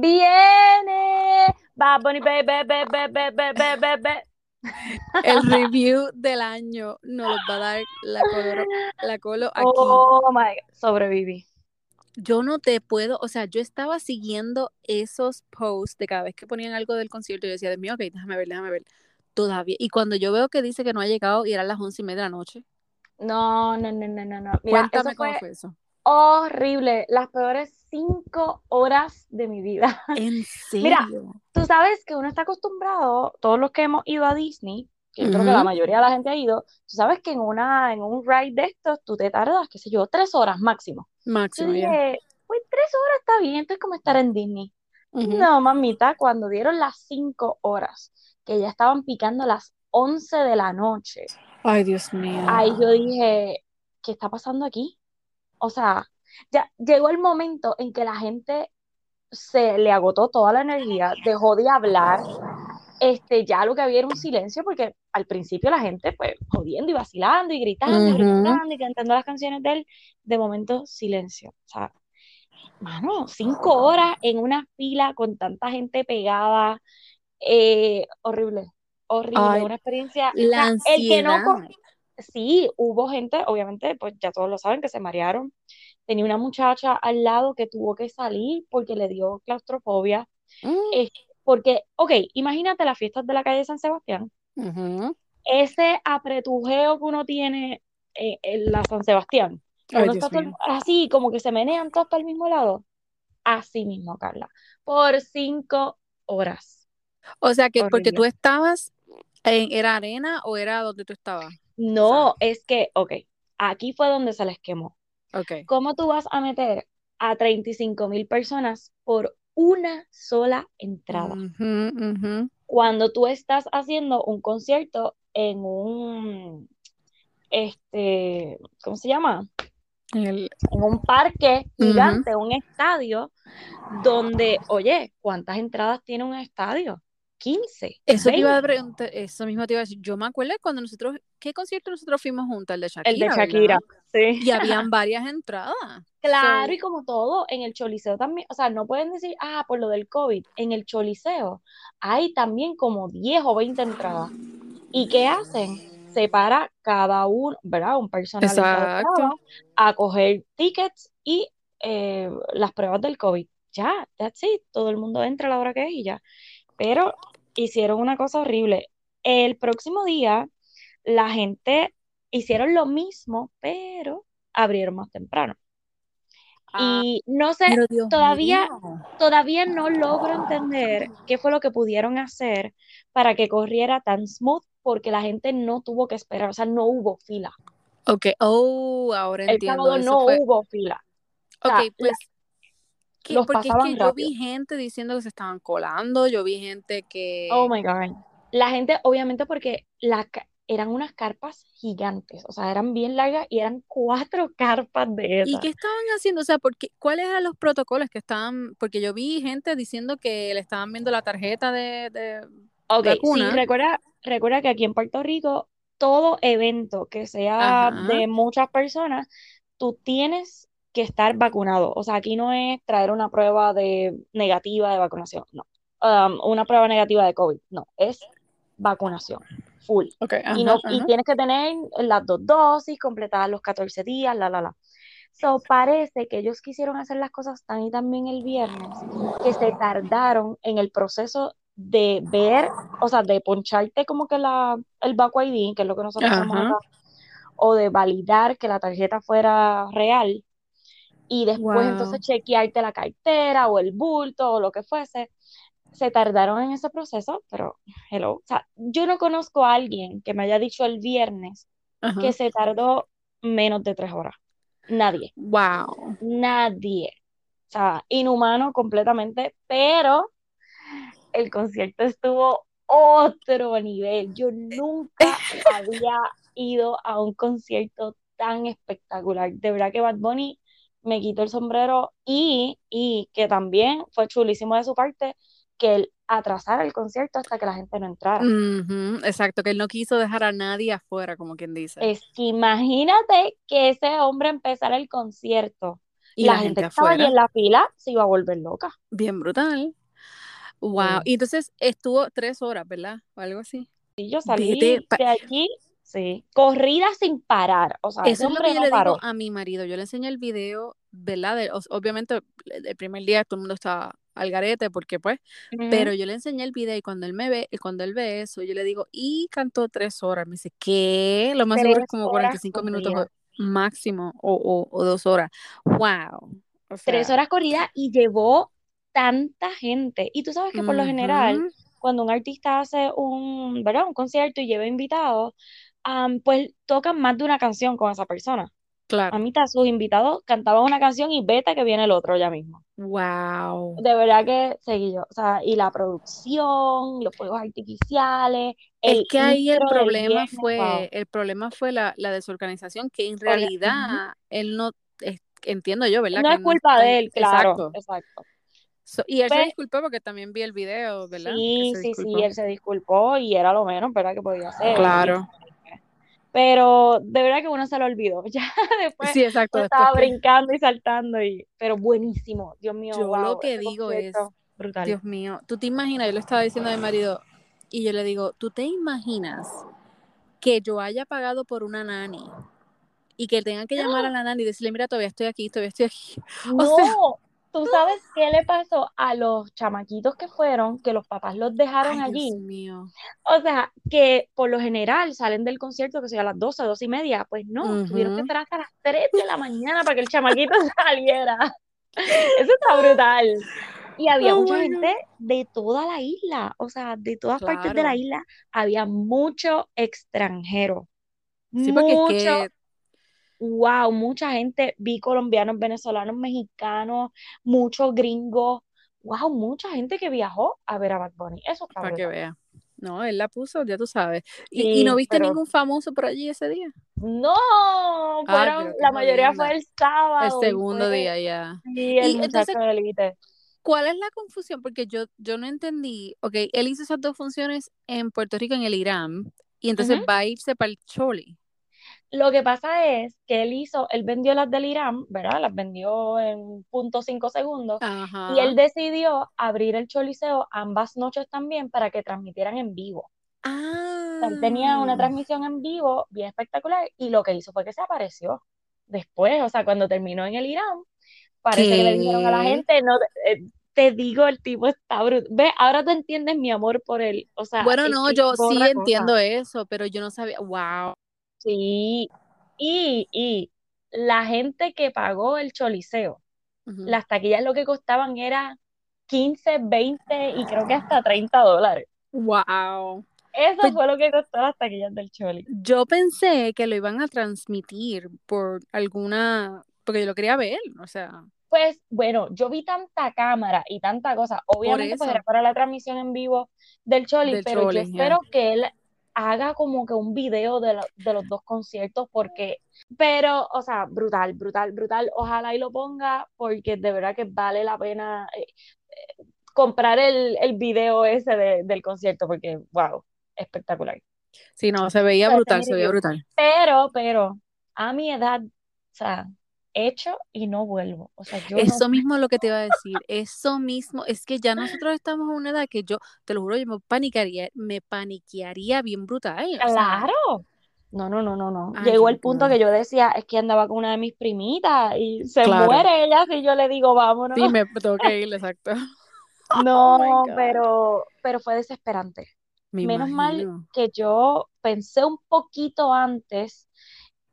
Viene. Bad Bunny, baby, baby, baby, baby, baby. El review del año nos lo va a dar la Colo, la colo aquí. Oh my God. Sobreviví. Yo no te puedo, o sea, yo estaba siguiendo esos posts de cada vez que ponían algo del concierto yo decía, Dios mío, ok, déjame ver, déjame ver. Todavía. Y cuando yo veo que dice que no ha llegado y eran las once y media de la noche. No, no, no, no, no, no. Mira, Cuéntame eso cómo fue fue eso. horrible. Las peores cinco horas de mi vida. ¿En serio? Mira, Tú sabes que uno está acostumbrado, todos los que hemos ido a Disney, que yo creo que la mayoría de la gente ha ido, tú sabes que en una, en un ride de estos, tú te tardas, qué sé yo, tres horas máximo. Máximo, ya. dije, pues tres horas está bien, esto es como estar en Disney. Ujú. No, mamita, cuando dieron las cinco horas, que ya estaban picando las 11 de la noche, Ay, Dios mío. ahí yo dije, ¿qué está pasando aquí? O sea, ya llegó el momento en que la gente se le agotó toda la energía, dejó de hablar, este, ya lo que había era un silencio, porque al principio la gente, pues, jodiendo y vacilando y gritando y Ujú. brincando y cantando las canciones de él, de momento, silencio. O sea, mano, cinco horas en una fila con tanta gente pegada, eh, horrible, horrible, Ay, una experiencia, o la sea, el que no. Sí, hubo gente, obviamente, pues ya todos lo saben, que se marearon. Tenía una muchacha al lado que tuvo que salir porque le dio claustrofobia. Mm, Es porque, ok, imagínate las fiestas de la calle San Sebastián, ese apretujeo que uno tiene eh, en la San Sebastián, Ay, uno está todo así, como que se menean todos para el mismo lado. Así mismo, Carla, por cinco horas. O sea que porque tú estabas en, ¿era arena o era donde tú estabas? No, es que, ok, aquí fue donde se les quemó. Ok. ¿Cómo tú vas a meter a 35 mil personas por una sola entrada? Cuando tú estás haciendo un concierto en un, este, ¿cómo se llama? El- En un parque gigante, un estadio, donde, oye, ¿cuántas entradas tiene un estadio? 15, Eso te iba a 20. preguntar, eso mismo te iba a decir. Yo me acuerdo cuando nosotros, ¿qué concierto nosotros fuimos juntas? El de Shakira, El de. Shakira, sí. Y habían varias entradas. Claro, So, y como todo, en el Choliseo también, o sea, no pueden decir, ah, por lo del COVID, en el Choliseo hay también como 10 o 20 entradas. ¿Y qué hacen? Separa cada uno, ¿verdad? Un exacto. a coger tickets y eh, las pruebas del COVID. Ya, that's it, todo el mundo entra a la hora que es y ya. Pero hicieron una cosa horrible. El próximo día, la gente hicieron lo mismo, pero abrieron más temprano. Ah, Y no sé, todavía, mío. todavía no logro entender qué fue lo que pudieron hacer para que corriera tan smooth, porque la gente no tuvo que esperar, o sea, no hubo fila. Ok, oh, ahora El entiendo. sábado Eso no fue. hubo fila. O Ok, sea, pues, los porque es pasaban que yo vi gente diciendo que se estaban colando, yo vi gente Oh que. my God. La gente, obviamente, porque la, eran unas carpas gigantes, o sea, eran bien largas y eran cuatro carpas de ¿Y esas. qué estaban haciendo? O sea, porque, ¿cuáles eran los protocolos que estaban? Porque yo vi gente diciendo que le estaban viendo la tarjeta de, de Ok, sí, recuerda, recuerda que aquí en Puerto Rico, todo evento que sea Ajá. de muchas personas, tú tienes que estar vacunado. O sea, aquí no es traer una prueba de negativa de vacunación, no. Um, una prueba negativa de COVID, no, es vacunación, full. Y, no, ajá, y ajá. tienes que tener las dos dosis, completadas los 14 días, la, la, la. So, parece que ellos quisieron hacer las cosas tan y tan bien el viernes que se tardaron en el proceso de ver, o sea, de poncharte como que la, el Baco ID, que es lo que nosotros Ajá. acá, o de validar que la tarjeta fuera real, y después Wow. entonces chequearte la cartera o el bulto o lo que fuese. Se tardaron en ese proceso, pero hello, o sea, yo no conozco a alguien que me haya dicho el viernes que se tardó menos de tres horas. Nadie, Wow. nadie. O sea, inhumano completamente, pero el concierto estuvo otro nivel. Yo nunca había ido a un concierto tan espectacular. De verdad que Bad Bunny me quitó el sombrero y, y que también fue chulísimo de su parte que él atrasara el concierto hasta que la gente no entrara. Exacto, que él no quiso dejar a nadie afuera, como quien dice. Es que imagínate que ese hombre empezara el concierto Y la, la gente gente estaba allí en la fila se iba a volver loca. Bien brutal. Wow. Sí. Y entonces estuvo tres horas, ¿verdad? O algo así. Y yo salí Vete de sí, corrida sin parar. O sea, Eso es lo que yo no le paró. digo a mi marido. Yo le enseñé el video, ¿verdad? Obviamente, el primer día todo el mundo estaba al garete, porque pues, Ujú. pero yo le enseñé el video y cuando él me ve, y cuando él ve eso, yo le digo, y cantó tres horas. Me dice, ¿qué? Lo más seguro es Tres como horas 45 minutos máximo o, o, o dos horas. Wow. O Tres sea, horas corridas y llevó tanta gente. Y tú sabes que por lo general, cuando un artista hace un, ¿verdad? un concierto y lleva invitados, am, pues tocan más de una canción con esa persona. A claro. mitad sus invitados cantaban una canción y vete que viene el otro ya mismo. Wow. De verdad que seguí yo. O sea, y la producción, los fuegos artificiales, Es el que ahí el problema viernes, wow. fue, el problema fue la, la desorganización, que en Oye, realidad él no, es- entiendo yo, ¿verdad? No Que es culpa de él, claro, exacto. exacto. So- y él se Pues, disculpó porque también vi el video, ¿verdad? Sí, sí, sí, él se disculpó y era lo menos, ¿verdad? Que podía hacer. Y Claro. Pero de verdad que uno se lo olvidó. Ya después Sí, exacto, después estaba brincando y saltando y pero buenísimo. Dios mío, yo lo que digo es, brutal. Dios mío, tú te imaginas, yo le estaba diciendo a mi marido, y yo le digo, ¿tú te imaginas que yo haya pagado por una nani y que tengan que llamar a la nani y decirle, mira, todavía estoy aquí, todavía estoy aquí? O sea, No, ¿tú sabes qué le pasó a los chamaquitos que fueron, que los papás los dejaron ay, Dios allí? mío. O sea, que por lo general salen del concierto que sea a las 12, 12 y media. Pues no, tuvieron que esperar hasta las 3 de la mañana para que el chamaquito saliera. Eso está brutal. Y había Oh mucha gente de toda la isla, o sea, de todas partes de la isla, había mucho extranjero. Sí, porque es Mucho, que wow, mucha gente, vi colombianos, venezolanos, mexicanos, muchos gringos, wow, mucha gente que viajó a ver a Bad Bunny. Eso está para que vea. No, él la puso, ya tú sabes. ¿Y, y no viste pero ningún famoso por allí ese día? no, fueron, la mayoría fue el El sábado y segundo fue, día ya. sí, el Y entonces. ¿cuál es la confusión? Porque yo, yo no entendí. Ok, él hizo esas dos funciones en Puerto Rico, en el Irán, y entonces va a irse para el Choli. Lo que pasa es que él hizo, él vendió las del Irán, ¿verdad? Las vendió en punto cinco segundos y él decidió abrir el Choliseo ambas noches también para que transmitieran en vivo. Sea, él tenía una Ah, transmisión en vivo bien espectacular y lo que hizo fue que se apareció después, o sea, cuando terminó en el Irán, parece que le dijeron a la gente, no, eh, te digo, el tipo está bruto. Ve, ahora tú entiendes mi amor por él. O sea, Bueno, no, yo sí cosa. entiendo eso, pero yo no sabía. Wow. Sí. Y, y la gente que pagó el choliseo, las taquillas lo que costaban era 15, 20 y creo que hasta 30 dólares. Wow. Eso Pues fue lo que costó las taquillas del Choli. yo pensé que lo iban a transmitir por alguna, porque yo lo quería ver, o sea, Pues bueno, yo vi tanta cámara y tanta cosa. Obviamente, pues era para la transmisión en vivo del Choli, del pero yo espero que él haga como que un video de, lo- de los dos conciertos, porque, pero, o sea, brutal, brutal, brutal. Ojalá y lo ponga, porque de verdad que vale la pena eh, eh, comprar el, el video ese de- del concierto, porque, wow, espectacular. Sí, no, se veía brutal, se veía brutal. Pero, pero, a mi edad, o sea, hecho y no vuelvo. O sea, yo no Eso mismo es lo que te iba a decir, eso mismo, es que ya nosotros estamos en una edad que yo, te lo juro, yo me paniquearía, me paniquearía bien brutal, sea, Claro. No, no, no, no, no. ay, Llegó el punto que yo decía, es que andaba con una de mis primitas y se Claro, muere ella si yo le digo vámonos. sí, me tengo que ir, exacto. Oh No, God, pero, pero fue desesperante. me Menos mal que yo pensé un poquito antes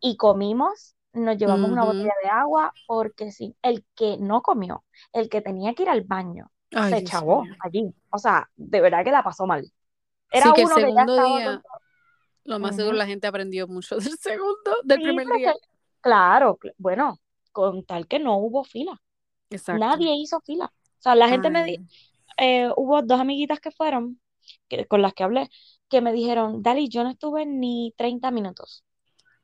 y comimos, nos llevamos una botella de agua, porque sí, el que no comió, el que tenía que ir al baño, Ay, se chavó allí. O sea, de verdad que la pasó mal. Sí, Era que el uno que ya segundo día, lo más seguro la gente aprendió mucho del segundo, del Sí, primer pero es día. que, claro, cl- bueno, con tal que no hubo fila. Exacto. Nadie hizo fila. O sea, la gente me di, Ay, eh, hubo dos amiguitas que fueron, que, con las que hablé, que me dijeron, Dali, yo no estuve ni 30 minutos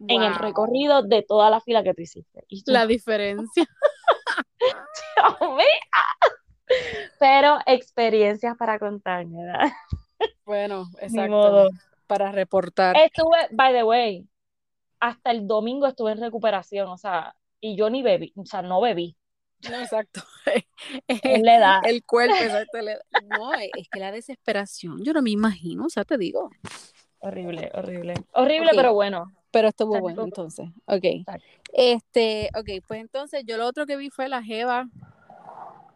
en el recorrido de toda la fila que tú hiciste. Y La diferencia. Pero experiencias para contar, ¿verdad? Bueno, exacto. modo. Para reportar. Estuve, by the way, hasta el domingo estuve en recuperación, o sea, y yo ni bebí, o sea, no bebí. No, exacto. Es la edad. El cuerpo, exacto. la edad. No, es que la desesperación, yo no me imagino, o sea, te digo. Horrible, horrible. Horrible, pero bueno. Pero estuvo Exacto. bueno, entonces. Ok. Exacto. Este, ok, pues entonces yo lo otro que vi fue la Jeva,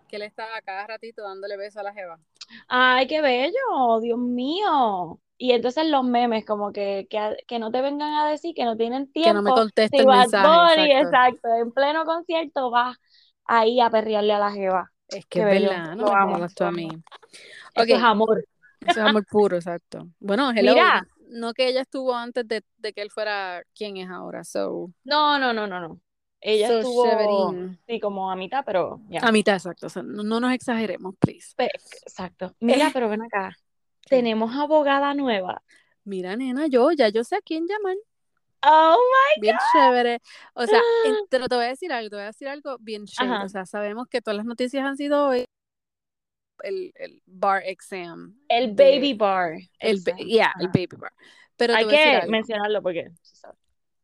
que él estaba cada ratito dándole beso a la Jeva. Ay, qué bello, Dios mío. Y entonces los memes, como que, que, que no te vengan a decir que no tienen Que no me tiempo. conteste Si exacto. exacto, en pleno concierto vas ahí a perrearle a la jeva. Es que Qué es bello, verdad, no me tú a mí. Eso es amor. Eso es amor puro, exacto. Bueno, hello, Mira. No que ella estuvo antes de, de que él fuera quien es ahora, so. No, no, no, no, no. Ella So estuvo, sí, como a mitad, pero ya. A mitad, exacto. o sea, no, no nos exageremos, please. Pe- exacto. Mira, pero ven acá. Tenemos abogada nueva. Mira, nena, yo ya yo sé a quién llamar. Oh Bien chévere. O sea, pero te voy a decir algo, te voy a decir algo bien chévere. Ajá. O sea, sabemos que todas las noticias han sido hoy el, el bar exam. El de- baby bar. El, ba- yeah, el baby bar. Pero Hay que mencionarlo porque.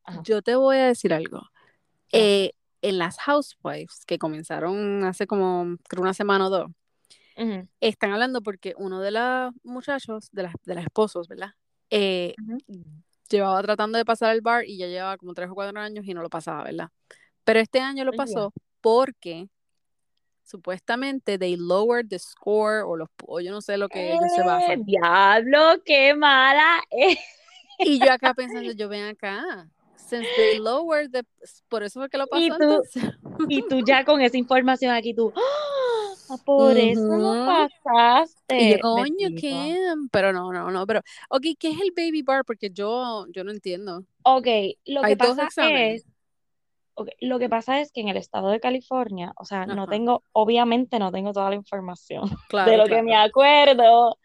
Ajá. Yo te voy a decir algo. Eh, en las Housewives, que comenzaron hace como creo una semana o dos, Ujú, están hablando porque uno de los muchachos, de las, de las esposos, ¿verdad? Eh, ujú. llevaba tratando de pasar el bar y ya llevaba como tres o cuatro años y no lo pasaba, ¿verdad? Pero este año lo pasó porque supuestamente they lowered the score o, los, o yo no sé lo que ellos se Eh, basan. diablo, qué mala es. Y yo acá pensando, yo ven acá, since they lowered the, por eso fue que lo pasó Y tú- entonces. Y tú ya con esa información aquí, tú, ¡ah! por eso lo pasaste. Y yo, coño. Kim, pero no, no, no, pero, ok, ¿qué es el baby bar? Porque yo, yo no entiendo. Ok, lo Hay que pasa es, lo que pasa es que en el estado de California, o sea, no tengo, obviamente no tengo toda la información Claro, de lo claro. que me acuerdo,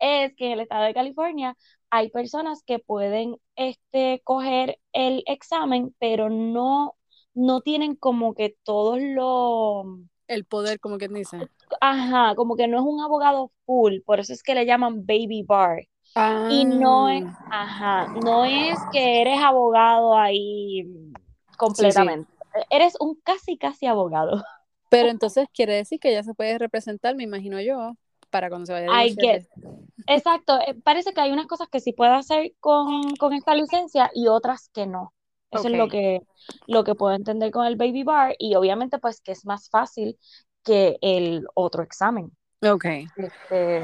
es que en el estado de California hay personas que pueden este, coger el examen, pero no, no tienen como que todos los, El poder, como quien dice. ajá, como que no es un abogado full, por eso es que le llaman baby bar. Y no es, Ah, ajá, no es que eres abogado ahí completamente. Eres un casi, casi abogado. Pero entonces quiere decir que ya se puede representar, me imagino yo, para cuando se vaya a guess. Exacto, eh, parece que hay unas cosas que sí puede hacer con, con esta licencia y otras que no. Eso es lo que, lo que puedo entender con el baby bar y obviamente pues que es más fácil que el otro examen. Ok. Este,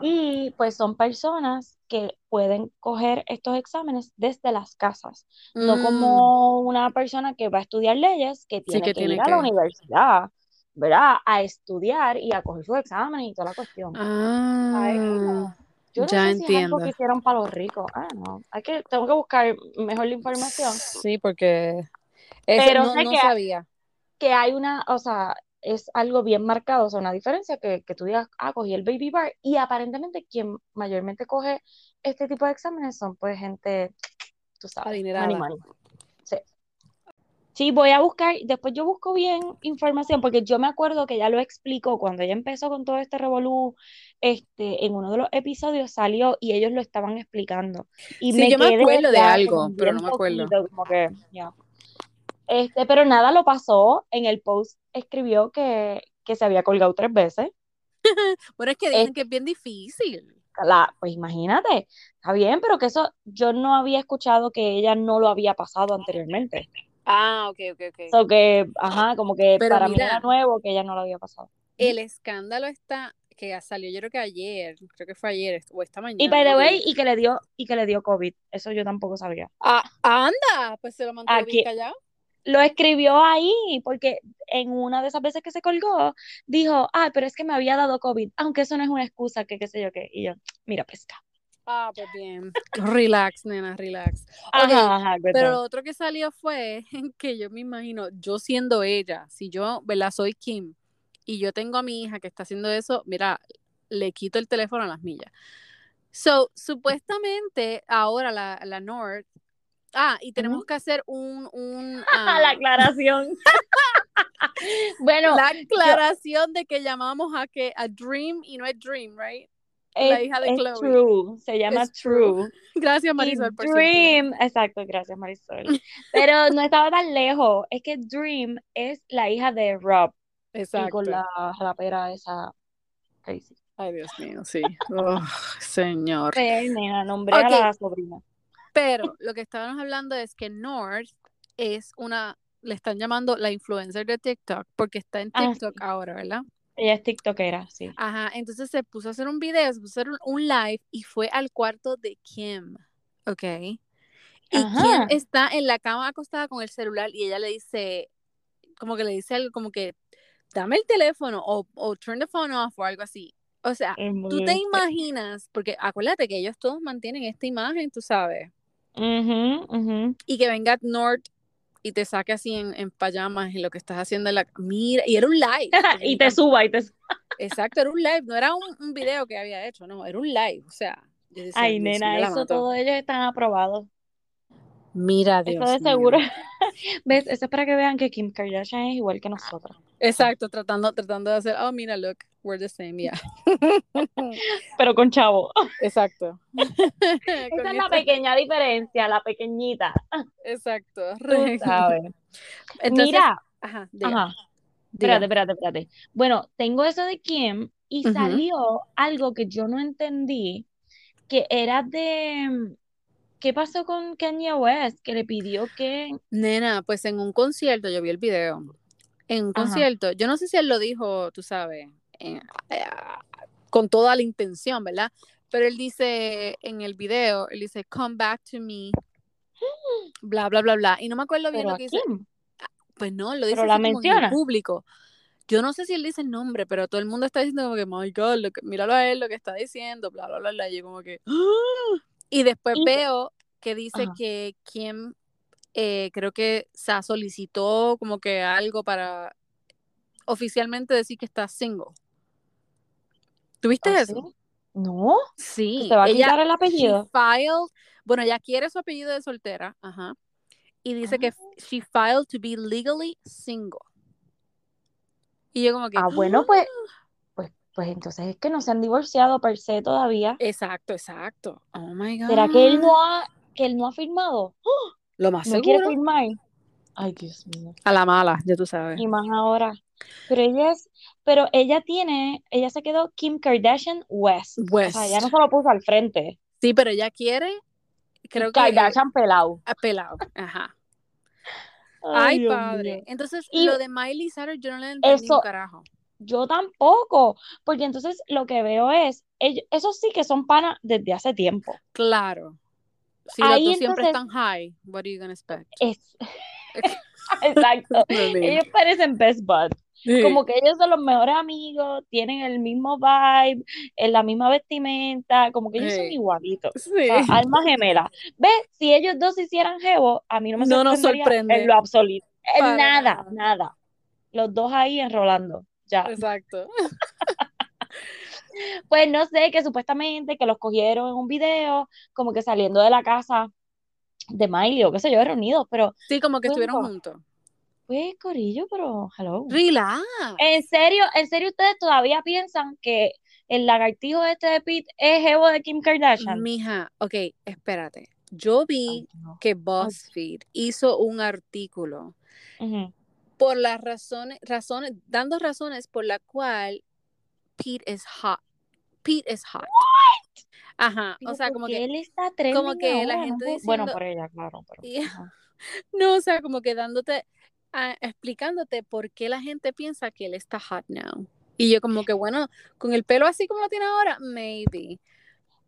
y pues son personas que pueden coger estos exámenes desde las casas, no Mm, como una persona que va a estudiar leyes, que tiene que que tiene ir a la universidad, ¿verdad? A estudiar y a coger sus exámenes y toda la cuestión. Ah, Yo no ya sé si es algo entiendo. que hicieron para los ricos. Ah, no. Hay que, tengo que buscar mejor la información. Sí, porque eso Pero no, sé no que- sabía. Que hay una, o sea, es algo bien marcado, o sea, una diferencia que, que tú digas, ah, cogí el baby bar. Y aparentemente quien mayormente coge este tipo de exámenes son pues gente, tú sabes, Adinerada. money. Sí. Sí, voy a buscar, después yo busco bien información, porque yo me acuerdo que ella lo explicó cuando ella empezó con todo este revolú, este, en uno de los episodios salió y ellos lo estaban explicando. Y Sí, me yo me acuerdo de ya algo, pero no me acuerdo. poquito, como que, ya. Este, pero nada lo pasó, en el post escribió que, que se había colgado tres veces. Bueno, es que dicen que es bien difícil. La, pues imagínate, está bien, pero que eso yo no había escuchado que ella no lo había pasado anteriormente. Ah, ok, ok, ok. So que, ajá, como que Pero para mí era nuevo que ella no lo había pasado. El escándalo está que salió, yo creo que ayer, creo que fue ayer o esta mañana. Y by the way, y que le dio, y que le dio COVID. Eso yo tampoco sabía. Ah, anda, pues se lo mantuvo Aquí- bien callado. Lo escribió ahí, porque en una de esas veces que se colgó, dijo, ah, pero es que me había dado COVID, aunque eso no es una excusa, que qué sé yo qué. Y yo, mira, pesca. Ah, pues bien. Relax, nena, relax. Ajá, ajá, Pero lo otro que salió fue que yo me imagino, yo siendo ella, si yo, ¿verdad? Soy Kim y yo tengo a mi hija que está haciendo eso, mira, le quito el teléfono a las millas. So, supuestamente ahora la, la North, ah, y tenemos que hacer un, un la aclaración. bueno, la aclaración de que llamamos a que a Dream y no es Dream, right? la hija de es Chloe. True, se llama Es True. Gracias, Y Marisol, por. Dream, exacto, gracias Marisol. Pero no estaba tan lejos. Es que Dream es la hija de Rob y Exacto. con la rapera esa crazy. Ay, Dios mío, sí. Oh, señor. Pues, nena, nombré a la sobrina. Pero lo que estábamos hablando es que North es una, le están llamando la influencer de TikTok porque está en Ah, TikTok ahora, ¿verdad? Ella es tiktokera, sí. Ajá, entonces se puso a hacer un video, se puso a hacer un, un live y fue al cuarto de Kim, ¿ok? Y Kim está en la cama acostada con el celular y ella le dice, como que le dice algo como que, dame el teléfono o, o turn the phone off o algo así. O sea, tú te imaginas, porque acuérdate que ellos todos mantienen esta imagen, tú sabes, Ujú, ujú. y que venga North y te saque así en, en pajamas y lo que estás haciendo en la... Mira, y era un live. Y te suba y te Exacto, era un live, no era un, un video que había hecho, no, era un live, o sea, decía, Ay, nena, eso todos ellos están aprobados. Mira, Eso Dios de mío. seguro. ¿Ves? Eso es para que vean que Kim Kardashian es igual que nosotros. Exacto, tratando, tratando de hacer, oh, mira, look, we're the same, yeah. Pero con chavo. Exacto. Esa Con es la pequeña diferencia, la pequeñita. Exacto. Tú sabes. Entonces, Mira, ajá, ajá. Espérate, espérate, espérate. Bueno, tengo eso de Kim y salió algo que yo no entendí, que era de... ¿Qué pasó con Kanye West? Que le pidió que... Nena, pues en un concierto, yo vi el video. En un Ajá. concierto, yo no sé si él lo dijo, tú sabes, eh, eh, con toda la intención, ¿verdad? Pero él dice en el video, él dice, come back to me, bla, bla, bla, bla. Y no me acuerdo bien lo que dice. Pues no, lo dice la como en el menciona. público. Yo no sé si él dice el nombre, pero todo el mundo está diciendo como que, my God, lo que, míralo a él, lo que está diciendo, bla, bla, bla, bla. Y yo como que, ¡ah! Y después Y- veo que dice Ajá. que Kim, eh, creo que se solicitó como que algo para oficialmente decir que está single. ¿Tuviste ¿Ah, eso? sí? No, Sí, se va a ella, quitar el she apellido. filed, bueno, ella quiere su apellido de soltera, ajá, y dice que Ah. she filed to be legally single. Y yo como que, Ah, bueno, pues, ¡ah! Pues, entonces es que no se han divorciado per se todavía. Exacto, exacto. Oh my ¿Será que él God. no ha, que él no ha firmado? ¡Oh! Lo más ¿No quiere firmar? Ay, Dios mío. A la mala, ya tú sabes. Y más ahora. Pero ella es, pero ella tiene, ella se quedó Kim Kardashian West. O sea, ella no West. se lo puso al frente. Sí, pero ella quiere, creo que Kardashian pelado. a pelado. Ajá. Ay, padre. Entonces, Y lo de Miley Cyrus yo no le entendí un eso, carajo. Yo tampoco, porque entonces lo que veo es, ellos, esos sí que son panas desde hace tiempo. Claro. Si los Ahí dos siempre entonces están high, what are you gonna expect? es, exacto, ellos parecen best buds. sí. Como que ellos son los mejores amigos, tienen el mismo vibe, en la misma vestimenta, como que ellos son Sí. igualitos, o Sí. sea, almas gemelas. ¿Ves? Si ellos dos hicieran jevo, a mí no me No nos sorprendería en sorprende lo absoluto. En nada. nada. Los dos ahí enrolando, ya. Exacto. Pues no sé, que supuestamente que los cogieron en un video, como que saliendo de la casa de Miley o qué sé yo, reunidos, pero Sí, como que pues, estuvieron juntos. pues Corillo, pero hello. Relax. ¿En serio, en serio ustedes todavía piensan que el lagartijo este de Pete es jevo de Kim Kardashian? Mija, ok, espérate. Yo vi no. que BuzzFeed hizo un artículo. Por las razones, razones, dando razones por la cual Pete is hot. Pete is hot. Ajá, o sea, ¿por como que, él está como que la ahora? No gente puedo- Bueno, diciendo, por ella, claro, pero no, o sea, como que dándote, explicándote por qué la gente piensa que él está hot now. Y yo como que, bueno, con el pelo así como lo tiene ahora, maybe.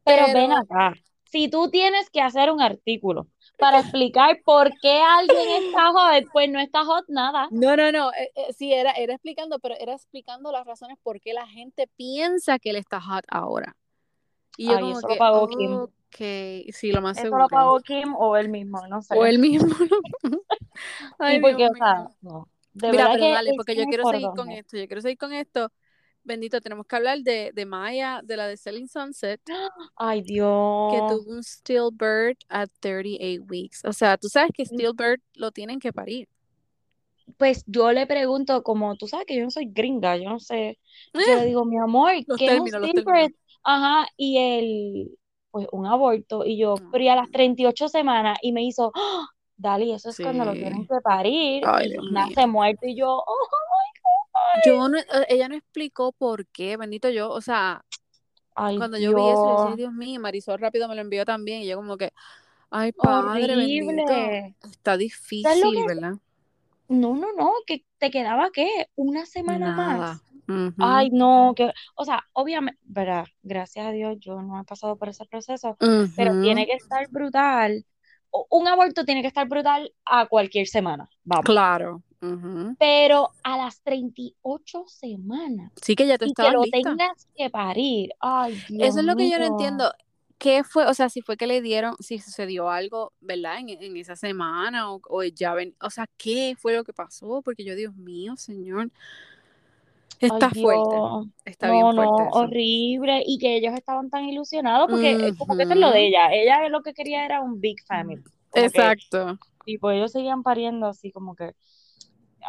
Pero ven Pero, acá, si tú tienes que hacer un artículo para explicar por qué alguien está hot, pues no está hot nada. no, no, no, eh, eh, sí, era, era explicando, pero era explicando las razones por qué la gente piensa que él está hot ahora. Y yo Ay, como eso lo que, pagó Kim. ok, sí, lo más Eso lo seguro. pagó Kim o él mismo, no sé. O él mismo. Ay, Sí, porque, Dios o sea, no. De Mira, pero que dale, porque yo quiero seguir con esto, yo quiero seguir con esto. Bendito, tenemos que hablar de, de Maya, de la de Selling Sunset, Ay, que Dios. tuvo un stillbirth at 38 weeks. O sea, tú sabes que Mm. stillbirth lo tienen que parir. Pues yo le pregunto, como tú sabes que yo no soy gringa, yo no sé. Yo Eh, le digo, mi amor, ¿qué es un stillbirth? Ajá, y él, pues un aborto, y yo, pero y a las 38 semanas, y me hizo, ¡Ah! Dali, eso es cuando lo tienen que parir, Ay, y nace muerto, y yo, oh. Yo no, eh, ella no explicó por qué, bendito yo, o sea, Ay, cuando yo vi eso, yo decía, Dios, mío, Marisol rápido me lo envió también, y yo como que, ay, padre bendito, está ¿Sabes lo difícil? ¿verdad? No, no, no, que te quedaba, ¿qué? Una semana Nada. más. Ay, no, que, o sea, obviamente, verdad, gracias a Dios yo no he pasado por ese proceso, pero tiene que estar brutal. O- Un aborto tiene que estar brutal a cualquier semana, vamos. Claro. Ujú. Pero a las 38 semanas Sí que ya te y que estabas lo lista. tengas que parir, ay, Dios Eso es lo que yo no entiendo. ¿Qué fue? O sea, si fue que le dieron, si sucedió algo, ¿verdad? En, en esa semana o, o ya ven, o sea, ¿qué fue lo que pasó? Porque yo, Dios mío, señor, Ay, está fuerte, está No, bien no, fuerte eso. horrible. Y que ellos estaban tan ilusionados porque eh, como que eso es lo de ella. Ella lo que quería era un big family. Como que, Exacto. tipo, ellos seguían pariendo así como que,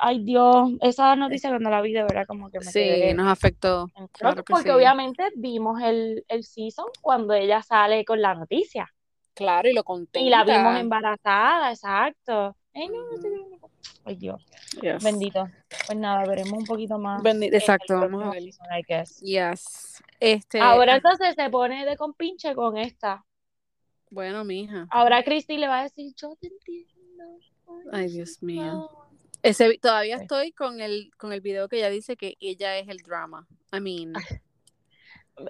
ay Dios, esa noticia cuando la vi de verdad como que me Sí, quedé nos afectó. Claro que porque sí. obviamente vimos el, el season cuando ella sale con la noticia. Claro, y lo Y la vimos embarazada, exacto. Ay, no, no. Ay, Dios, Yes. bendito. Pues nada, veremos un poquito más Bendi- en el Exacto, vamos a ver. season, I guess. Yes. Este, Ahora ah, entonces se pone de compinche con esta. bueno, mija. Ahora Christy le va a decir, yo te entiendo. Ay, Dios mío. No". Ese, todavía Sí. estoy con el, con el video que ella dice que ella es el drama. I mean,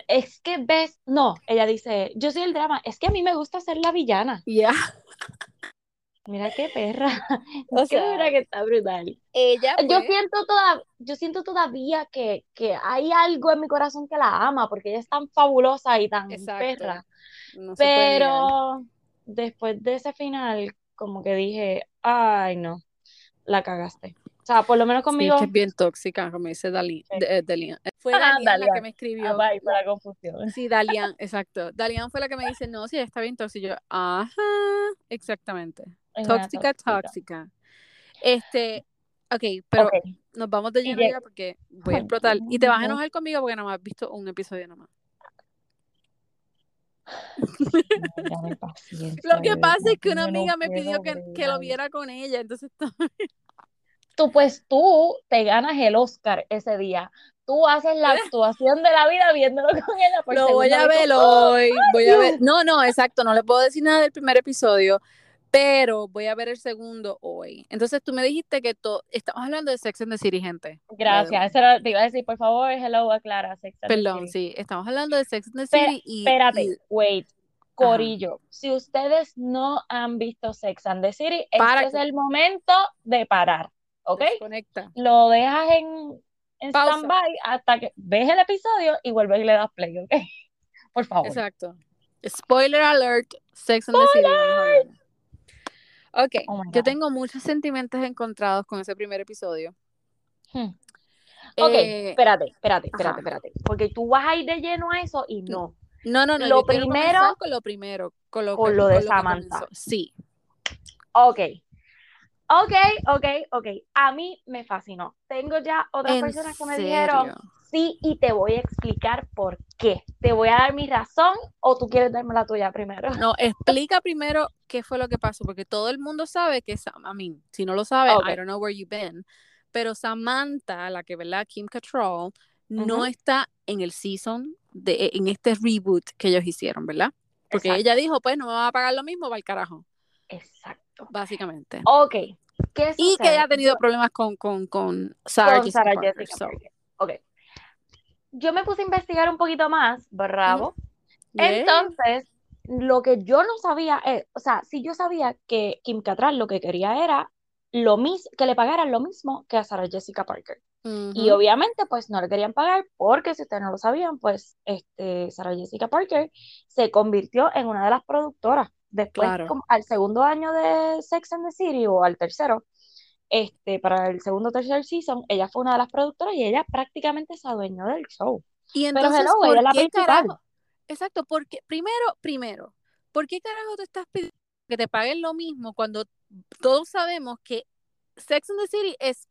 Es que ves, no, ella dice, yo soy el drama, es que a mí me gusta ser la villana. ya. Mira qué perra. O que sea, verdad que está brutal. ella Yo pues, siento toda, yo siento todavía que, que hay algo en mi corazón que la ama, porque ella es tan fabulosa y tan exacto. perra. No. Pero después de ese final, como que dije, ay no, la cagaste. O sea, por lo menos Sí, es conmigo, que es bien tóxica, como dice Dali, Sí. de- eh, Dalian. Fue Ajá, Dalian la que me ah, escribió. bye, por la confusión. Sí, Dalian, exacto. Dalian fue la que me dice, no, sí, está bien tóxica. Y yo, ajá, exactamente. Tóxica, tóxica. tóxica. Este, ok, pero nos vamos de lleno ya porque voy a explotar. Y te vas a enojar conmigo porque nada más has visto un episodio nomás. No, dame paciencia, Lo que pasa es que una amiga me pidió que, que lo viera con ella, entonces Tú, pues tú te ganas el Oscar ese día. Tú haces la actuación de la vida viéndolo con ella por lo voy a ver hoy. Voy a ver. Dios. No, no, exacto, no le puedo decir nada del primer episodio, pero voy a ver el segundo hoy. Entonces tú me dijiste que to- estamos hablando de Sex and the City, gente. Gracias, eso era- te iba a decir, por favor, hello, aclara, Sex and the Perdón, City. sí, estamos hablando de Sex and the Pe- City y, espérate, y wait, Ajá. Corillo, si ustedes no han visto Sex and the City, Para- este es el momento de parar, ¿ok? desconecta. Lo dejas en, en stand-by hasta que ves el episodio y vuelves y le das play, ¿ok? Por favor. Exacto. Spoiler alert, Sex and the City. Ok, Oh yo tengo muchos sentimientos encontrados con ese primer episodio. Hmm. Ok, Eh, espérate, espérate, espérate, ajá. espérate. Porque tú vas a ir de lleno a eso y no. No, no, no, Lo yo primero- con lo primero, con lo, con que- lo de con Samantha. Sí, Ok. Ok, ok, ok. A mí me fascinó. Tengo ya otras personas que me serio. dijeron sí y te voy a explicar por qué. ¿Te voy a dar mi razón o tú quieres darme la tuya primero? No, explica primero qué fue lo que pasó, porque todo el mundo sabe que, Sam- I mean, si no lo sabe. I don't know where you've been, pero Samantha, la que, ¿verdad? Kim Cattrall, no está en el season, de, en este reboot que ellos hicieron, ¿verdad? Porque Exacto. ella dijo, pues no me va a pagar lo mismo, va al carajo, Exacto. básicamente. Ok. ¿Qué Y que ella ha tenido problemas con, con, con Sarah con Jessica Sarah Parker, Jessica so, Parker. Ok. Yo me puse a investigar un poquito más, bravo. yeah. Entonces, lo que yo no sabía es, o sea, si yo sabía que Kim Cattrall lo que quería era lo mismo, que le pagaran lo mismo que a Sarah Jessica Parker. Y obviamente, pues no le querían pagar porque si ustedes no lo sabían, pues este, Sarah Jessica Parker se convirtió en una de las productoras. Después, Claro. como al segundo año de Sex and the City o al tercero, este, para el segundo o tercer season, ella fue una de las productoras y ella prácticamente se adueñó del show. Y Pero entonces, hello, ¿por la qué principal. carajo? Exacto, porque primero, primero, ¿por qué carajo te estás pidiendo que te paguen lo mismo cuando todos sabemos que Sex and the City es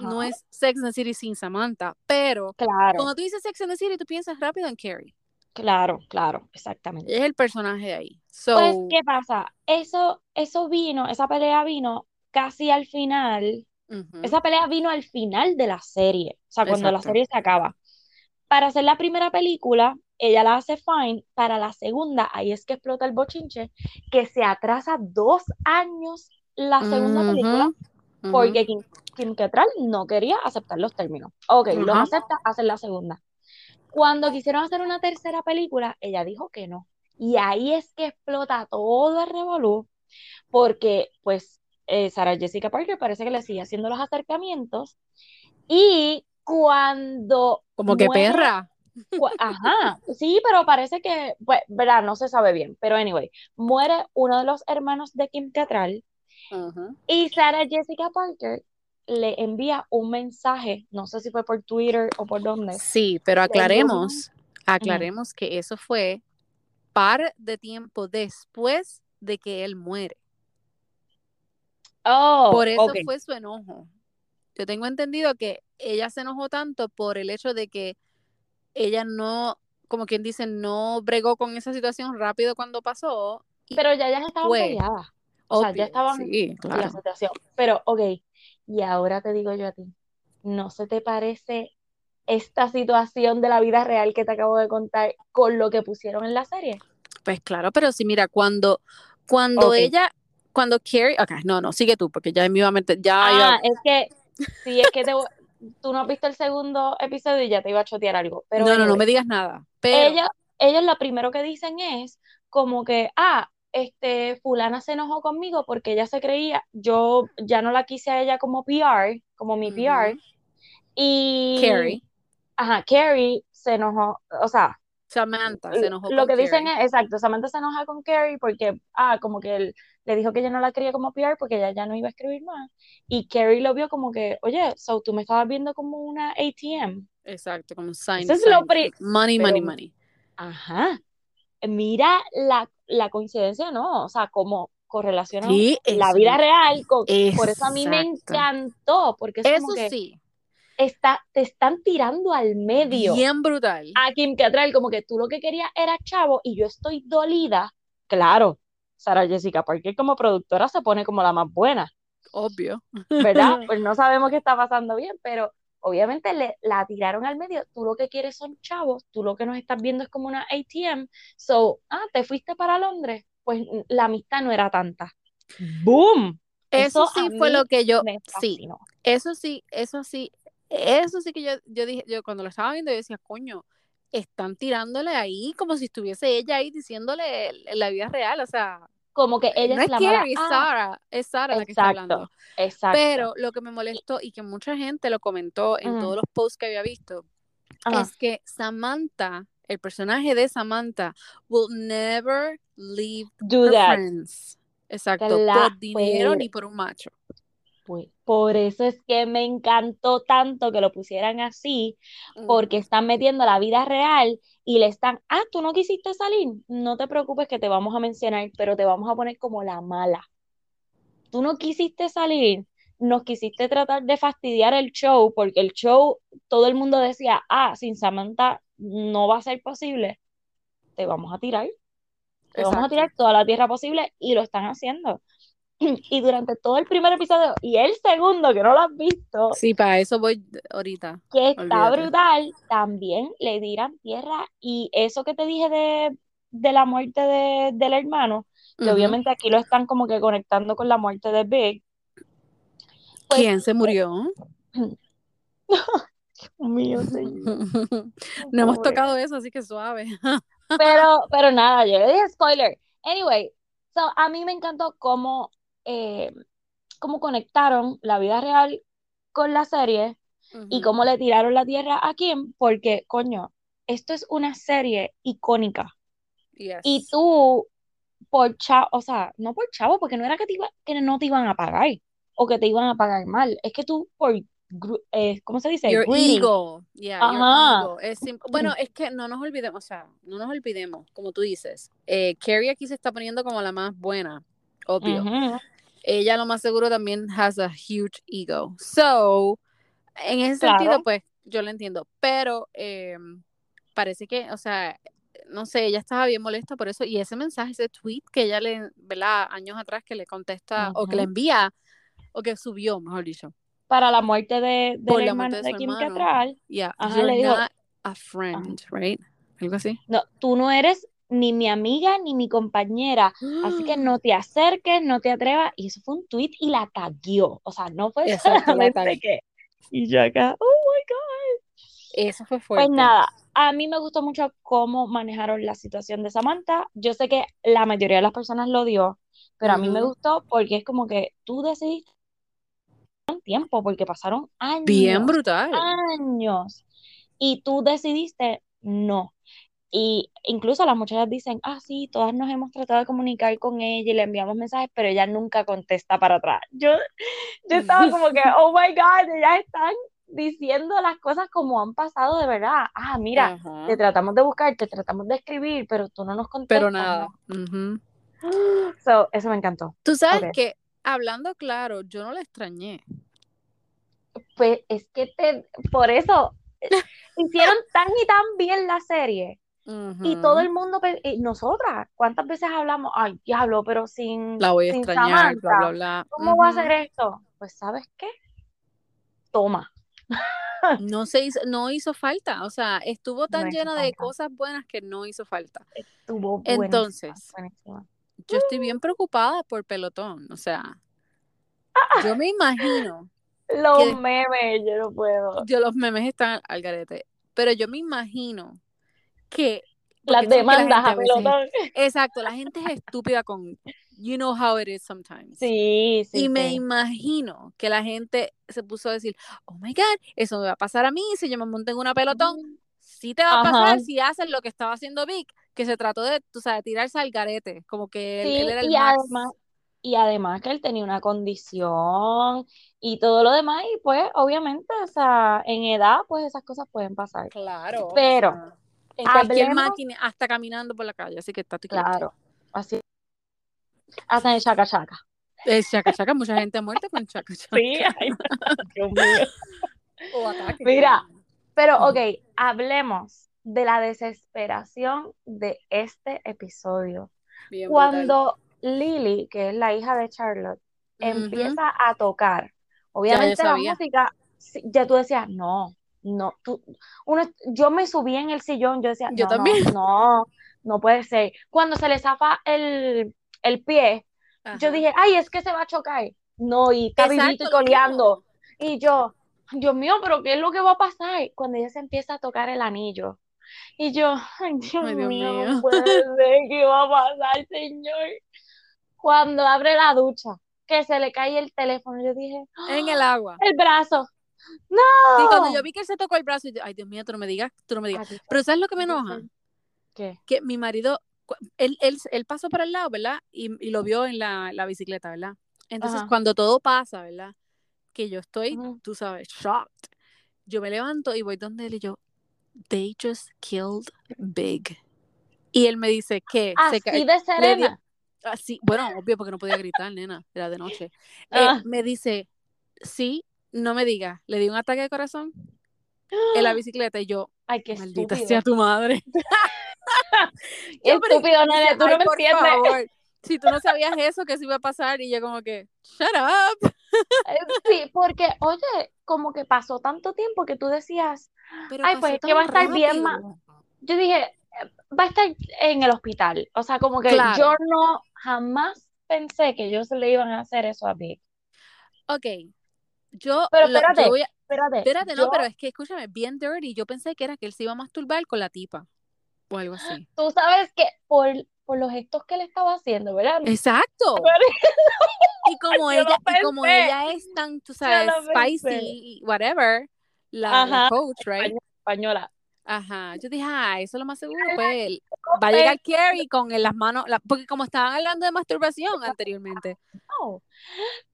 no es Sex and the City sin Samantha, pero claro. cuando tú dices Sex and the City, tú piensas rápido en Carrie. Claro, claro, exactamente. Es el personaje de ahí. pues, ¿qué pasa? Eso, eso vino, esa pelea vino casi al final. Esa pelea vino al final de la serie, o sea, cuando la serie se acaba. Para hacer la primera película, ella la hace fine. Para la segunda, ahí es que explota el bochinche, que se atrasa dos años la segunda película, porque Kim, Kim Ketral no quería aceptar los términos. Ok, los acepta, hacen la segunda. Cuando quisieron hacer una tercera película, ella dijo que no. Y ahí es que explota todo el revolú, porque pues eh, Sarah Jessica Parker parece que le sigue haciendo los acercamientos. Y cuando... Como que perra. Ajá, sí, pero parece que, pues, verdad, no se sabe bien. Pero anyway, muere uno de los hermanos de Kim Cattrall y Sarah Jessica Parker le envía un mensaje, no sé si fue por Twitter o por dónde. Sí, pero aclaremos, aclaremos que eso fue par de tiempo después de que él muere. Oh, por eso fue su enojo. Yo tengo entendido que ella se enojó tanto por el hecho de que ella no, como quien dice, no bregó con esa situación rápido cuando pasó. Pero ya ya estaban peleadas. O sea, ya estaban en la situación. Pero, ok, y ahora te digo yo a ti, ¿no se te parece esta situación de la vida real que te acabo de contar con lo que pusieron en la serie? Pues claro, pero sí, mira, cuando, cuando ella, cuando Carrie, ok, no, no, sigue tú, porque ya en mi mente, ya... Ah, es que, sí, es que tú no has visto el segundo episodio y ya te iba a chotear algo. Pero no, no, no me digas nada. Pero... Ella, ellos lo primero que dicen es como que, ah, este, fulana se enojó conmigo porque ella se creía, yo ya no la quise a ella como PR, como mi PR, y... Carrie. Ajá, Carrie se enojó, o sea... Samantha se enojó Lo que dicen es, exacto, Samantha se enoja con Carrie porque, ah, como que él le dijo que ella no la quería como PR porque ella ya no iba a escribir más. Y Carrie lo vio como que, oye, so tú me estabas viendo como una ATM. Exacto, como un sign. Eso es lo money, money, money. Ajá. Mira la la coincidencia no, o sea, como correlaciona la vida real con, por eso a mí me encantó, porque es eso como que sí. Está, te están tirando al medio. Bien brutal. A Kim Cattrall, como que tú lo que querías era chavo y yo estoy dolida. Claro, Sara Jessica Parker como productora se pone como la más buena. Obvio. ¿Verdad? Pues no sabemos qué está pasando bien, pero obviamente le, la tiraron al medio, tú lo que quieres son chavos, tú lo que nos estás viendo es como una ATM, so, ah, te fuiste para Londres, pues la amistad no era tanta. ¡Boom! Eso, sí fue lo que yo, sí, eso sí, eso sí, eso sí que yo, yo dije, yo cuando lo estaba viendo yo decía, coño, están tirándole ahí como si estuviese ella ahí diciéndole la vida real, o sea, como que ella es, la mala. Es Sara, es Sara la que está hablando. Exacto. Pero lo que me molestó y que mucha gente lo comentó en todos los posts que había visto es que Samantha, el personaje de Samantha, will never leave Do her friends. Exacto, por dinero ni por un macho. Pues, por eso es que me encantó tanto que lo pusieran así, porque están metiendo la vida real y le están, ah, tú no quisiste salir, no te preocupes que te vamos a mencionar, pero te vamos a poner como la mala. Tú no quisiste salir, nos quisiste tratar de fastidiar el show, porque el show, todo el mundo decía, ah, sin Samantha no va a ser posible, te vamos a tirar. Te vamos a tirar toda la tierra posible y lo están haciendo. y durante todo el primer episodio y el segundo, que no lo has visto. Sí, para eso voy ahorita. Que está brutal, también le dirán tierra. Y eso que te dije de, de la muerte de, del hermano, que obviamente aquí lo están como que conectando con la muerte de Big. Pues, ¿Quién se murió? mío, señor. no hemos tocado eso, así que suave. pero, pero nada, yo le dije spoiler. Anyway, so, a mí me encantó cómo eh, cómo conectaron la vida real con la serie y cómo le tiraron la tierra a Kim, porque, coño, esto es una serie icónica. Y tú, por chavo, o sea, no por chavo, porque no era que, te iba, que no te iban a pagar o que te iban a pagar mal, es que tú por eh, ¿cómo se dice? Your ego. bueno, es que no nos olvidemos, o sea, no nos olvidemos, como tú dices, eh, Carrie aquí se está poniendo como la más buena, obvio. Ella lo más seguro también has a huge ego. So, en ese Claro. sentido, pues yo lo entiendo, pero eh, parece que, o sea, no sé, ella estaba bien molesta por eso y ese mensaje, ese tweet que ella le, ¿verdad? Años atrás que le contesta o que le envía o que subió, mejor dicho. Para la muerte de, del Por la muerte de de su Kim. Cattrall. Yeah, Ajá, you're le dijo- not a friend, right? Algo así. No, tú no eres ni mi amiga ni mi compañera, así que no te acerques, no te atrevas. Y eso fue un tweet y la taguió. O sea, no fue solamente que. Y yo acá, oh my God. Eso fue fuerte. Pues nada, a mí me gustó mucho cómo manejaron la situación de Samantha. Yo sé que la mayoría de las personas lo dio, pero a mí me gustó porque es como que tú decidiste un tiempo, porque pasaron años, Bien brutal. años, y tú decidiste no. Y incluso las muchachas dicen, ah, sí, todas nos hemos tratado de comunicar con ella y le enviamos mensajes, pero ella nunca contesta para atrás. Yo, yo estaba como que, oh my God, ellas están diciendo las cosas como han pasado de verdad. Ah, mira, Ajá. te tratamos de buscar, te tratamos de escribir, pero tú no nos contestas. Pero nada. ¿no? So, eso me encantó. Tú sabes que, hablando claro, yo no la extrañé. Pues es que te, por eso hicieron tan y tan bien la serie. Y todo el mundo, y nosotras, ¿cuántas veces hablamos? Ay, diablo, pero sin, La voy a sin extrañar, bla, Samantha, bla, bla. ¿cómo va a Ujú. hacer esto? Pues, ¿sabes qué? Toma. No se hizo, no hizo falta. O sea, estuvo tan No llena de cosas buenas que no hizo falta. Estuvo buenísima, Entonces, buenísima. yo estoy bien preocupada por Pelotón. O sea, yo me imagino, Los memes, yo no puedo. yo los memes están al garete, pero yo me imagino que Las demandas a pelotón. Exacto, la gente es estúpida con you know how it is sometimes. Sí, sí, Y me imagino que la gente se puso a decir, oh my God, eso me va a pasar a mí si yo me monto en una pelotón. Sí te va a Ajá. pasar si haces lo que estaba haciendo Vic, que se trató de, tú sabes, tirarse al garete, como que él, Sí, él era el y además, y además que él tenía una condición y todo lo demás, y pues obviamente, o sea, en edad, pues esas cosas pueden pasar. Claro. Pero, o sea, en cualquier máquina, hasta caminando por la calle, así que está Claro, así. Hasta en chaca chaca. Es chaca chaca, mucha gente muerta con chaca chaca. Sí, ay, Dios mío. O ataque. Mira, Pero, ok, hablemos de la desesperación de este episodio. Bien brutal. Cuando Lily, que es la hija de Charlotte, Ujú. empieza a tocar, obviamente la música, ya tú decías, no, no, tú, uno, yo me subí en el sillón, yo decía, Yo no, también. no, no puede ser. Cuando se le zafa el, el pie, yo dije, ay, es que se va a chocar. No, y está Exacto, vivito y coleando. Y yo, Dios mío, pero ¿qué es lo que va a pasar? Cuando ella se empieza a tocar el anillo. Y yo, ay, Dios, Ay, Dios mío, mío. no puede ser, ¿qué va a pasar, señor? Cuando abre la ducha, que se le cae el teléfono, yo dije, En el agua. el brazo. ¡No! Sí, cuando yo vi que él se tocó el brazo, yo, ay, Dios mío, tú no me digas, tú no me digas. Pero ¿sabes lo que me enoja? ¿Qué? Que mi marido, él, él, él pasó por el lado, ¿verdad? Y, y lo vio en la, la bicicleta, ¿verdad? Entonces, Ajá. cuando todo pasa, ¿verdad? Que yo estoy, Ujú. tú sabes, shocked. Yo me levanto y voy donde él y yo, they just killed Big. Y él me dice que se Así de serena. Así, bueno, obvio, porque no podía gritar, nena, era de noche. Eh, Ah. me dice, sí, no me digas, le di un ataque de corazón en la bicicleta y yo, Ay, qué maldita estúpido. sea tu madre. Qué Yo, estúpido, nene, tú no "Ay, me entiendes. favor, si tú no sabías eso, que se iba a pasar, y yo como que, shut up. Eh, Sí, porque, oye, como que pasó tanto tiempo que tú decías, Pero Ay, pues, es que va a estar bien rápido. yo dije, eh, va a estar en el hospital. O sea, como que Claro. yo no jamás pensé que ellos le iban a hacer eso a Vic. Ok, yo, Pero lo- yo espérate, voy a- Espérate, espérate, no, yo- pero es que escúchame, bien dirty, yo pensé que era que él se iba a masturbar con la tipa, o algo así. tú sabes que por, por los gestos que le estaba haciendo, ¿verdad? Exacto. Y como Yo ella, y como ella es tan, tú sabes, spicy, whatever, la, la coach, right? Española. Ajá, yo dije, ah, eso es lo más seguro, pues él va a llegar Carrie con las manos, la- porque como estaban hablando de masturbación anteriormente. No.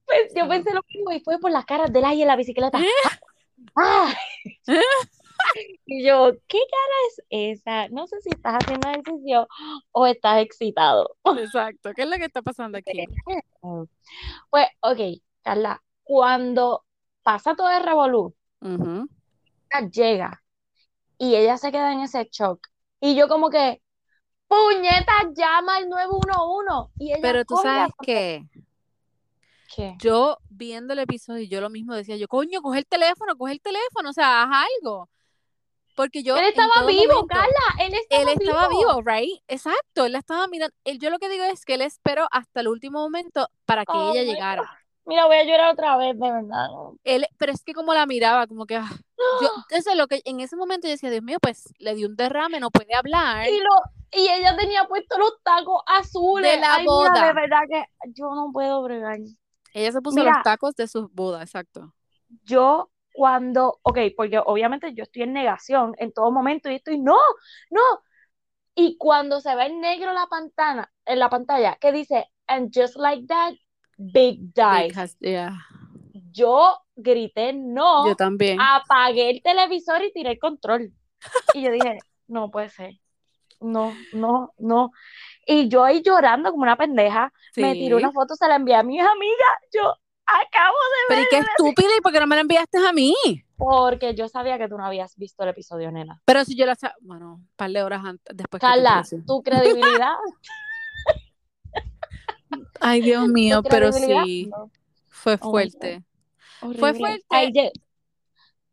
Pues yo pensé lo mismo y fue por las caras de la y en la bicicleta. ¿Eh? ¡Ah! Y yo, ¿qué cara es esa? No sé si estás haciendo ejercicio o estás excitado. Exacto. ¿Qué es lo que está pasando aquí? Pues, ok, Carla, cuando pasa todo el revolú, llega y ella se queda en ese shock. Y yo como que, puñeta, llama al 911. Y ella Pero tú sabes que ¿Qué? yo viendo el episodio, yo lo mismo decía, yo, coño, coge el teléfono, coge el teléfono, o sea, haz algo. Porque yo Él estaba vivo, momento- Carla, él estaba él estaba vivo. vivo, right? Exacto, él la estaba mirando. Él, yo lo que digo es que él esperó hasta el último momento para que Oh ella llegara. Mira, voy a llorar otra vez, de verdad. Él, pero es que como la miraba, como que ah, yo, eso es lo que en ese momento yo decía, Dios mío, pues le dio un derrame, no puede hablar. Y, lo, y ella tenía puestos los tacos azules. De la Ay, mira, boda. de verdad que yo no puedo bregar. Ella se puso Mira. los tacos de sus bodas, exacto. Yo cuando, ok, porque obviamente yo estoy en negación en todo momento y estoy, no, no. Y cuando se ve en negro la pantalla, en la pantalla, que dice, and just like that, big dies. Because- yeah, Yo grité, no, Yo también. apagué el televisor y tiré el control. Y yo dije, no puede ser. No, no, no. Y yo ahí llorando como una pendeja, me tiré una foto, se la envié a mis amigas. Yo acabo de Pero y qué estúpida, ¿y por qué no me la enviaste a mí? porque yo sabía que tú no habías visto el episodio, nena. Pero si yo la sa- bueno, un par de horas antes, después Carla, tu credibilidad, Ay, Dios mío, pero sí, no, fue Oh fuerte. Horrible. Fue fuerte. Ay,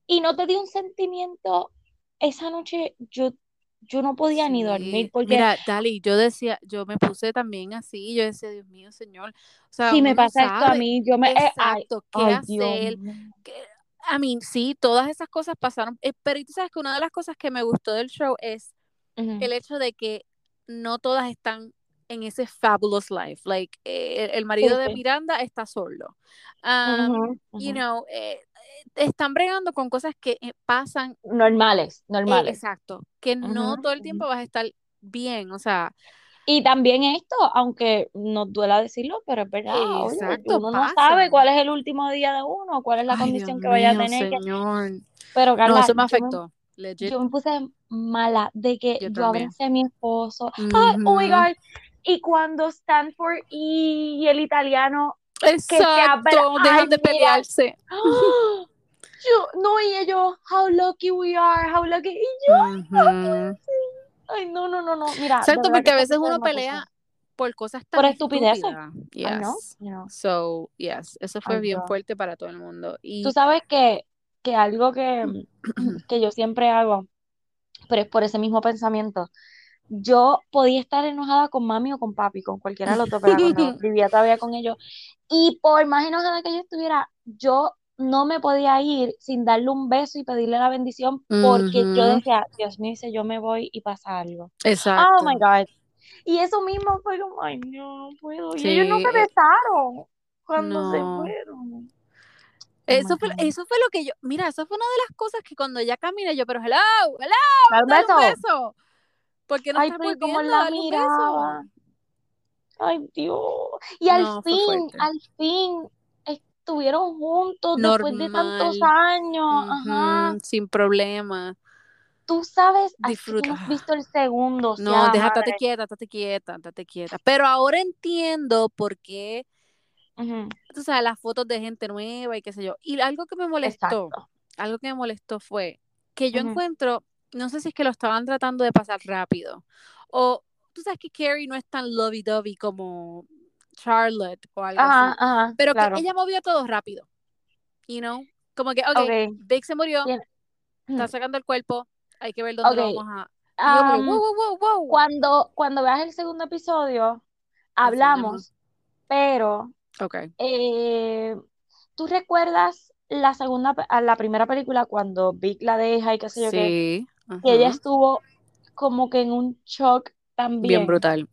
y no te dio un sentimiento, esa noche yo, yo no podía ni dormir porque Mira, Dali, yo decía, yo me puse también así, yo decía, Dios mío, señor, o sea, si me no pasa esto a mí, yo me... eh, ay, exacto qué ay, hacer, a mí, sí, todas esas cosas pasaron, eh, pero y tú sabes que una de las cosas que me gustó del show es el hecho de que no todas están en ese fabulous life, like, eh, el, marido de. Miranda está solo, Um, Ujú, you ujú. know, eh, eh, están bregando con cosas que eh, pasan Normales, eh, normales. exacto, que no Ujú, todo el tiempo vas a estar bien, o sea, Y también esto, aunque nos duela decirlo, pero es verdad, exacto, uno no pasa. sabe cuál es el último día de uno, cuál es la Ay, condición Dios que vaya a mío, tener. que- señor. Pero No, Carla, eso me yo me, afectó, legit. yo me puse mala de que Yo yo abracé a mi esposo. Ay, oh my. God. Y cuando Stanford y el italiano, se Exacto, dejan Ay, de pelearse. ¡ah! yo, no, y ellos, how lucky we are, how lucky. Y yo, Ujú. ay, no, no, no, no, mira. Exacto, porque que a veces uno pelea por cosas tan Por estupideces. estúpidas. I know, Yes. you know. So, yes, eso fue Ay, bien yo. fuerte para todo el mundo. Y Tú sabes que, que algo que, que yo siempre hago, pero es por ese mismo pensamiento. Yo podía estar enojada con mami o con papi, con cualquiera de los dos. Cuando vivía todavía con ellos. Y por más enojada que yo estuviera, yo no me podía ir sin darle un beso y pedirle la bendición porque yo decía, Dios mío, si yo me voy y pasa algo. Exacto. Oh my God. Y eso mismo fue como, ay, no, no puedo. Y ellos no Sí, se eh, besaron cuando se fueron. Eso my fue, eso fue lo que yo, mira, eso fue una de las cosas que cuando ya caminé yo, pero hello, hello, Dale un dale un beso. beso. ¿Por qué no Ay, pero la miraba? Ay, Dios. Y al No, fin, al fin estuvieron juntos después de tantos años. Ajá. Sin problema. Tú sabes, así que Disfruta. has visto el segundo, sea No, la deja, estate quieta, estate quieta, estate quieta. Pero ahora entiendo por qué, Ujú, tú sabes, las fotos de gente nueva y qué sé yo. Y algo que me molestó, Exacto. algo que me molestó fue que yo encuentro, no sé si es que lo estaban tratando de pasar rápido, o tú sabes que Carrie no es tan lovey-dovey como Charlotte o algo Ajá, así, ajá, pero claro. que ella movió todo rápido, you know, como que, ok, Ok. Vic se murió, Bien. está sacando el cuerpo, hay que ver dónde lo vamos a... Como wow, wow, wow, cuando, cuando veas el segundo episodio, hablamos, pero Ok. eh, ¿tú recuerdas la segunda, la primera película cuando Vic la deja y qué sé yo qué? Que ella estuvo como que en un shock también. Bien brutal.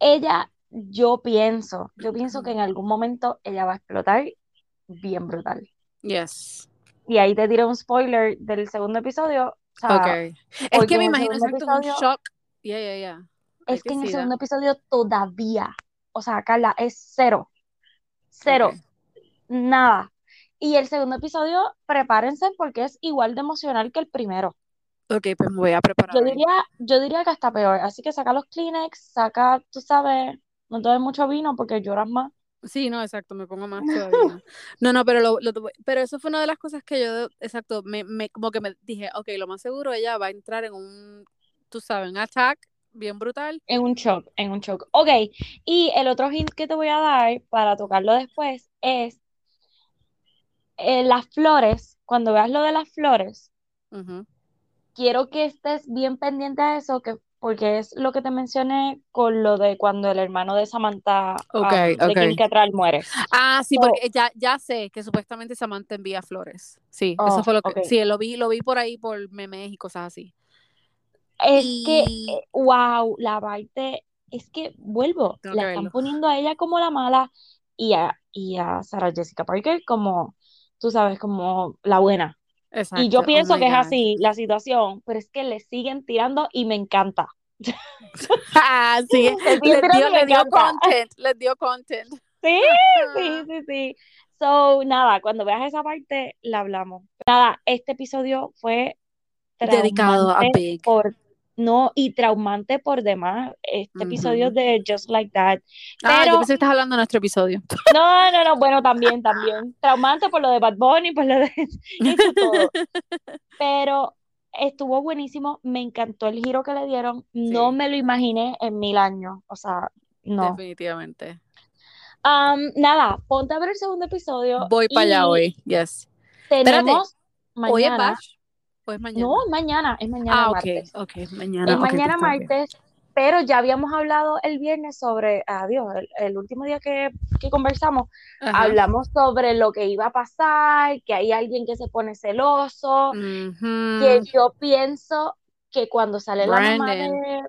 Ella, yo pienso, yo pienso que en algún momento ella va a explotar bien brutal. Yes. Y ahí te tiré un spoiler del segundo episodio. O sea, Ok. Es que me imagino exacto un episodio- shock. Yeah, yeah, yeah. Es que en el segundo that. episodio todavía, o sea, Carla, es cero. Cero. Nada. Y el segundo episodio, prepárense porque es igual de emocional que el primero. Ok, pues me voy a preparar. Yo diría, yo diría que hasta peor. Así que saca los Kleenex, saca, tú sabes, no te des mucho vino porque lloras más. Sí, no, exacto, me pongo más todavía. No, no, pero lo, lo- pero eso fue una de las cosas que yo, exacto, me, me, como que me dije, ok, lo más seguro ella va a entrar en un, tú sabes, un attack bien brutal. En un shock, en un shock. Ok, y el otro hint que te voy a dar para tocarlo después es eh, las flores. Cuando veas lo de las flores, quiero que estés bien pendiente a eso, que, porque es lo que te mencioné con lo de cuando el hermano de Samantha, um, de ok. Kim Cattrall muere. Ah, sí, So- porque ya, ya sé que supuestamente Samantha envía flores. Sí, eso Oh, fue lo que, sí, lo vi, lo vi por ahí por memes y cosas así. Es que, Y- wow, la parte, es que vuelvo, Tengo la que están poniendo a ella como la mala y a, y a Sarah Jessica Parker como, tú sabes, como la buena. Exacto. Y yo oh pienso que es así la situación, pero es que le siguen tirando y me encanta. Ah, sí, les dio, les dio content, les dio content. Sí, sí, sí, sí. So, nada, cuando veas esa parte, la hablamos. Nada, este episodio fue Dedicado a Big. por, no, y traumante por demás. Este episodio de Just Like That. Ah, yo pensé que estás hablando de nuestro episodio. no, no, no, bueno, también, también. Traumante por lo de Bad Bunny, por lo de eso todo. Pero estuvo buenísimo, me encantó el giro que le dieron. No me lo imaginé en mil años. O sea, no. Definitivamente. Am, nada, ponte a ver el segundo episodio. Voy para allá hoy, yes. Espérate, Tenemos ¿Hoy es mañana. Batch? ¿O es mañana? No, es mañana, es mañana Ah, martes. ok, mañana. Es mañana pues bien. martes, pero ya habíamos hablado el viernes sobre, adiós, el, el último día que, que conversamos, Ajá. hablamos sobre lo que iba a pasar, que hay alguien que se pone celoso, que yo pienso que cuando sale la mamá de,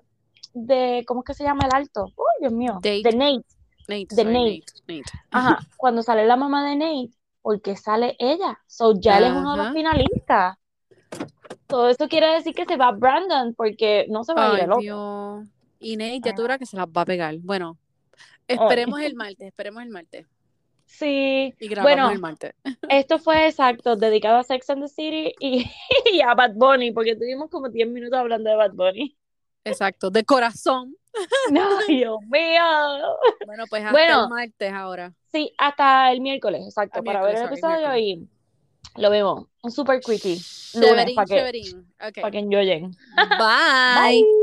de, ¿cómo es que se llama el alto? Uy, Dios mío, Date. de Nate, Nate, de sorry, Nate. Nate, Nate. Ajá, cuando sale la mamá de Nate, porque sale ella. So ya él es uno de los finalistas. Todo esto quiere decir que se va Brandon, porque no se va a ir Ay, el otro. Y Nate, ya Ay, verás que se las va a pegar. Bueno, Ay. esperemos el martes, esperemos el martes. Sí, Y grabamos bueno, el martes. esto fue exacto, dedicado a Sex and the City y, y a Bad Bunny, porque tuvimos como 10 minutos hablando de Bad Bunny. Exacto, de corazón. No, Dios mío. Bueno, pues hasta Bueno, el martes ahora. sí, hasta el miércoles, exacto, para ver el episodio y lo vemos. Un super quickie lunes para que, chéverín. para Ok. que enjoyen. Bye. Bye.